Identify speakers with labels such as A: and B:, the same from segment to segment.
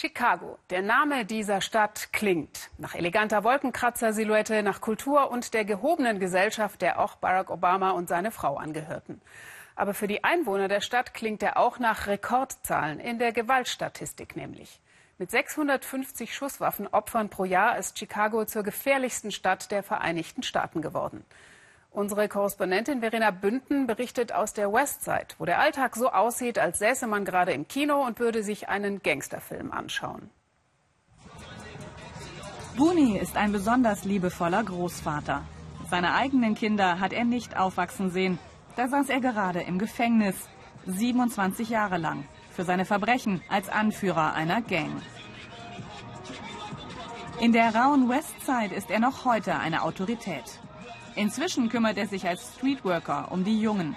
A: Chicago. Der Name dieser Stadt klingt nach eleganter Wolkenkratzer-Silhouette, nach Kultur und der gehobenen Gesellschaft, der auch Barack Obama und seine Frau angehörten. Aber für die Einwohner der Stadt klingt er auch nach Rekordzahlen in der Gewaltstatistik nämlich. Mit 650 Schusswaffenopfern pro Jahr ist Chicago zur gefährlichsten Stadt der Vereinigten Staaten geworden. Unsere Korrespondentin Verena Bünden berichtet aus der Westside, wo der Alltag so aussieht, als säße man gerade im Kino und würde sich einen Gangsterfilm anschauen.
B: Booney ist ein besonders liebevoller Großvater. Seine eigenen Kinder hat er nicht aufwachsen sehen. Da saß er gerade im Gefängnis, 27 Jahre lang, für seine Verbrechen als Anführer einer Gang. In der rauen Westside ist er noch heute eine Autorität. Inzwischen kümmert er sich als Streetworker um die Jungen.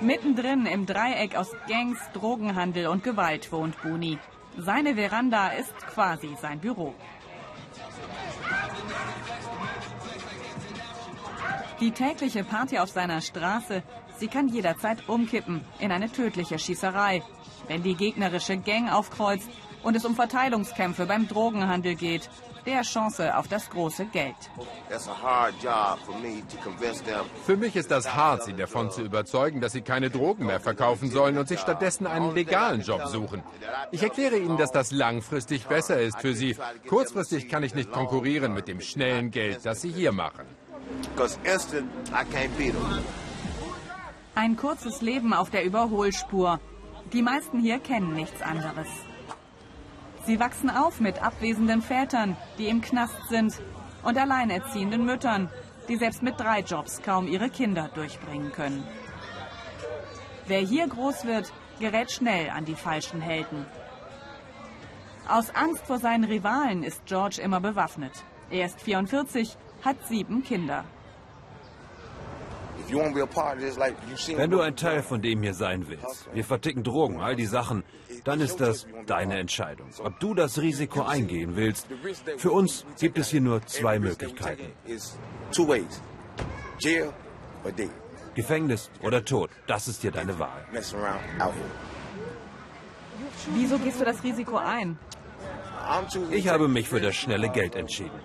B: Mittendrin im Dreieck aus Gangs, Drogenhandel und Gewalt wohnt Buni. Seine Veranda ist quasi sein Büro. Die tägliche Party auf seiner Straße, sie kann jederzeit umkippen in eine tödliche Schießerei. Wenn die gegnerische Gang aufkreuzt und es um Verteilungskämpfe beim Drogenhandel geht, der Chance auf das große Geld.
C: Für mich ist das hart, sie davon zu überzeugen, dass sie keine Drogen mehr verkaufen sollen und sich stattdessen einen legalen Job suchen. Ich erkläre ihnen, dass das langfristig besser ist für sie. Kurzfristig kann ich nicht konkurrieren mit dem schnellen Geld, das sie hier machen.
B: Ein kurzes Leben auf der Überholspur. Die meisten hier kennen nichts anderes. Sie wachsen auf mit abwesenden Vätern, die im Knast sind, und alleinerziehenden Müttern, die selbst mit drei Jobs kaum ihre Kinder durchbringen können. Wer hier groß wird, gerät schnell an die falschen Helden. Aus Angst vor seinen Rivalen ist George immer bewaffnet. Er ist 44, hat sieben Kinder.
D: Wenn du ein Teil von dem hier sein willst, wir verticken Drogen, all die Sachen, dann ist das deine Entscheidung. Ob du das Risiko eingehen willst, für uns gibt es hier nur zwei Möglichkeiten. Gefängnis oder Tod, das ist hier deine Wahl.
B: Wieso gehst du das Risiko ein?
D: Ich habe mich für das schnelle Geld entschieden.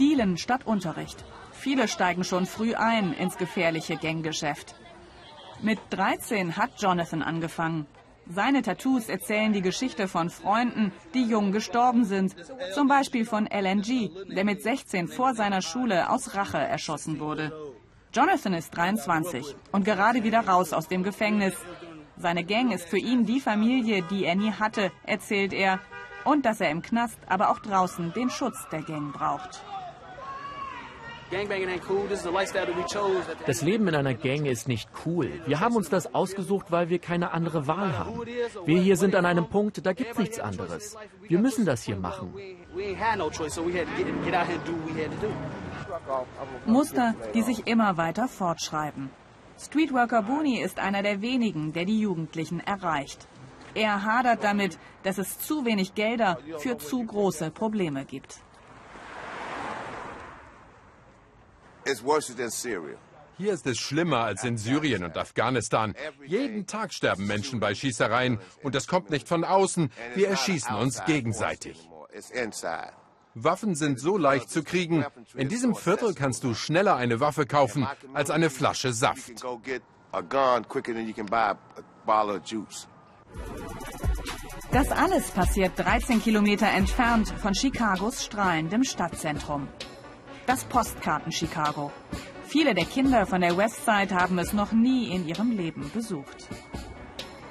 B: Dealen statt Unterricht. Viele steigen schon früh ein ins gefährliche Ganggeschäft. Mit 13 hat Jonathan angefangen. Seine Tattoos erzählen die Geschichte von Freunden, die jung gestorben sind. Zum Beispiel von LNG, der mit 16 vor seiner Schule aus Rache erschossen wurde. Jonathan ist 23 und gerade wieder raus aus dem Gefängnis. Seine Gang ist für ihn die Familie, die er nie hatte, erzählt er. Und dass er im Knast, aber auch draußen den Schutz der Gang braucht.
E: Das Leben in einer Gang ist nicht cool. Wir haben uns das ausgesucht, weil wir keine andere Wahl haben. Wir hier sind an einem Punkt, da gibt es nichts anderes. Wir müssen das hier machen.
B: Muster, die sich immer weiter fortschreiben. Streetworker Booney ist einer der wenigen, der die Jugendlichen erreicht. Er hadert damit, dass es zu wenig Gelder für zu große Probleme gibt.
C: Hier ist es schlimmer als in Syrien und Afghanistan. Jeden Tag sterben Menschen bei Schießereien und das kommt nicht von außen. Wir erschießen uns gegenseitig. Waffen sind so leicht zu kriegen. In diesem Viertel kannst du schneller eine Waffe kaufen als eine Flasche Saft.
B: Das alles passiert 13 Kilometer entfernt von Chicagos strahlendem Stadtzentrum das Postkarten-Chicago. Viele der Kinder von der Westside haben es noch nie in ihrem Leben besucht.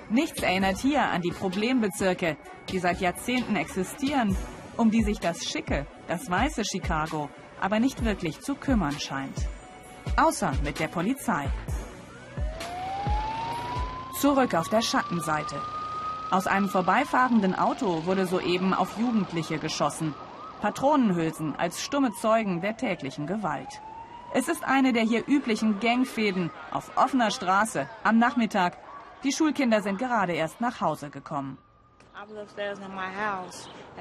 B: Nichts erinnert hier an die Problembezirke, die seit Jahrzehnten existieren, um die sich das schicke, das weiße Chicago aber nicht wirklich zu kümmern scheint. Außer mit der Polizei. Zurück auf der Schattenseite. Aus einem vorbeifahrenden Auto wurde soeben auf Jugendliche geschossen. Patronenhülsen als stumme Zeugen der täglichen Gewalt. Es ist eine der hier üblichen Gangfäden auf offener Straße am Nachmittag. Die Schulkinder sind gerade erst nach Hause gekommen.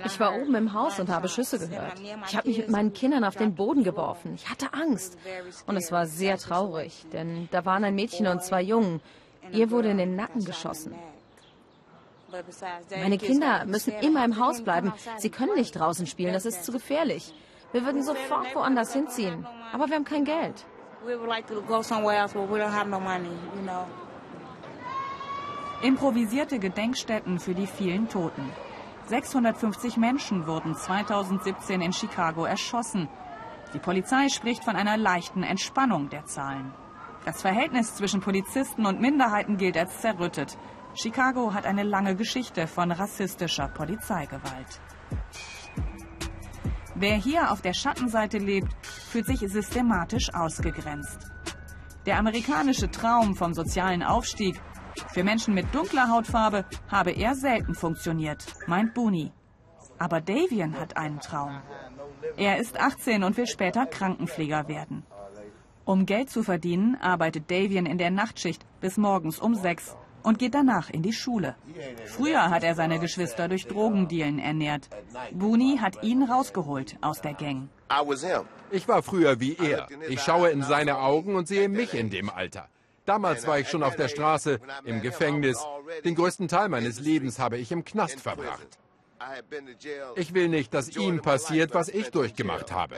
F: Ich war oben im Haus und habe Schüsse gehört. Ich habe mich mit meinen Kindern auf den Boden geworfen. Ich hatte Angst. Und es war sehr traurig, denn da waren ein Mädchen und zwei Jungen. Ihr wurde in den Nacken geschossen. Meine Kinder müssen immer im Haus bleiben. Sie können nicht draußen spielen, das ist zu gefährlich. Wir würden sofort woanders hinziehen, aber wir haben kein Geld.
B: Improvisierte Gedenkstätten für die vielen Toten. 650 Menschen wurden 2017 in Chicago erschossen. Die Polizei spricht von einer leichten Entspannung der Zahlen. Das Verhältnis zwischen Polizisten und Minderheiten gilt als zerrüttet. Chicago hat eine lange Geschichte von rassistischer Polizeigewalt. Wer hier auf der Schattenseite lebt, fühlt sich systematisch ausgegrenzt. Der amerikanische Traum vom sozialen Aufstieg für Menschen mit dunkler Hautfarbe habe eher selten funktioniert, meint Booney. Aber Davian hat einen Traum. Er ist 18 und will später Krankenpfleger werden. Um Geld zu verdienen, arbeitet Davian in der Nachtschicht bis morgens um sechs und geht danach in die Schule. Früher hat er seine Geschwister durch Drogendealen ernährt. Booney hat ihn rausgeholt aus der Gang.
C: Ich war früher wie er. Ich schaue in seine Augen und sehe mich in dem Alter. Damals war ich schon auf der Straße, im Gefängnis. Den größten Teil meines Lebens habe ich im Knast verbracht. Ich will nicht, dass ihm passiert, was ich durchgemacht habe.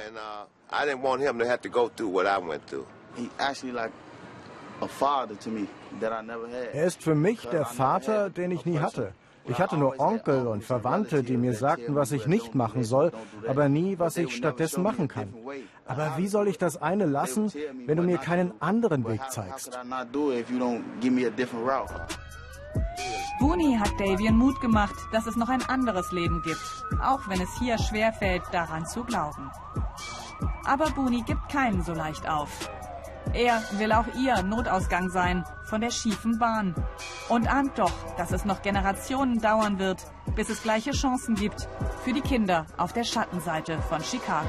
G: Er ist für mich der Vater, den ich nie hatte. Ich hatte nur Onkel und Verwandte, die mir sagten, was ich nicht machen soll, aber nie, was ich stattdessen machen kann. Aber wie soll ich das eine lassen, wenn du mir keinen anderen Weg zeigst?
B: Booney hat Davian Mut gemacht, dass es noch ein anderes Leben gibt, auch wenn es hier schwerfällt, daran zu glauben. Aber Booney gibt keinen so leicht auf. Er will auch ihr Notausgang sein von der schiefen Bahn und ahnt doch, dass es noch Generationen dauern wird, bis es gleiche Chancen gibt für die Kinder auf der Schattenseite von Chicago.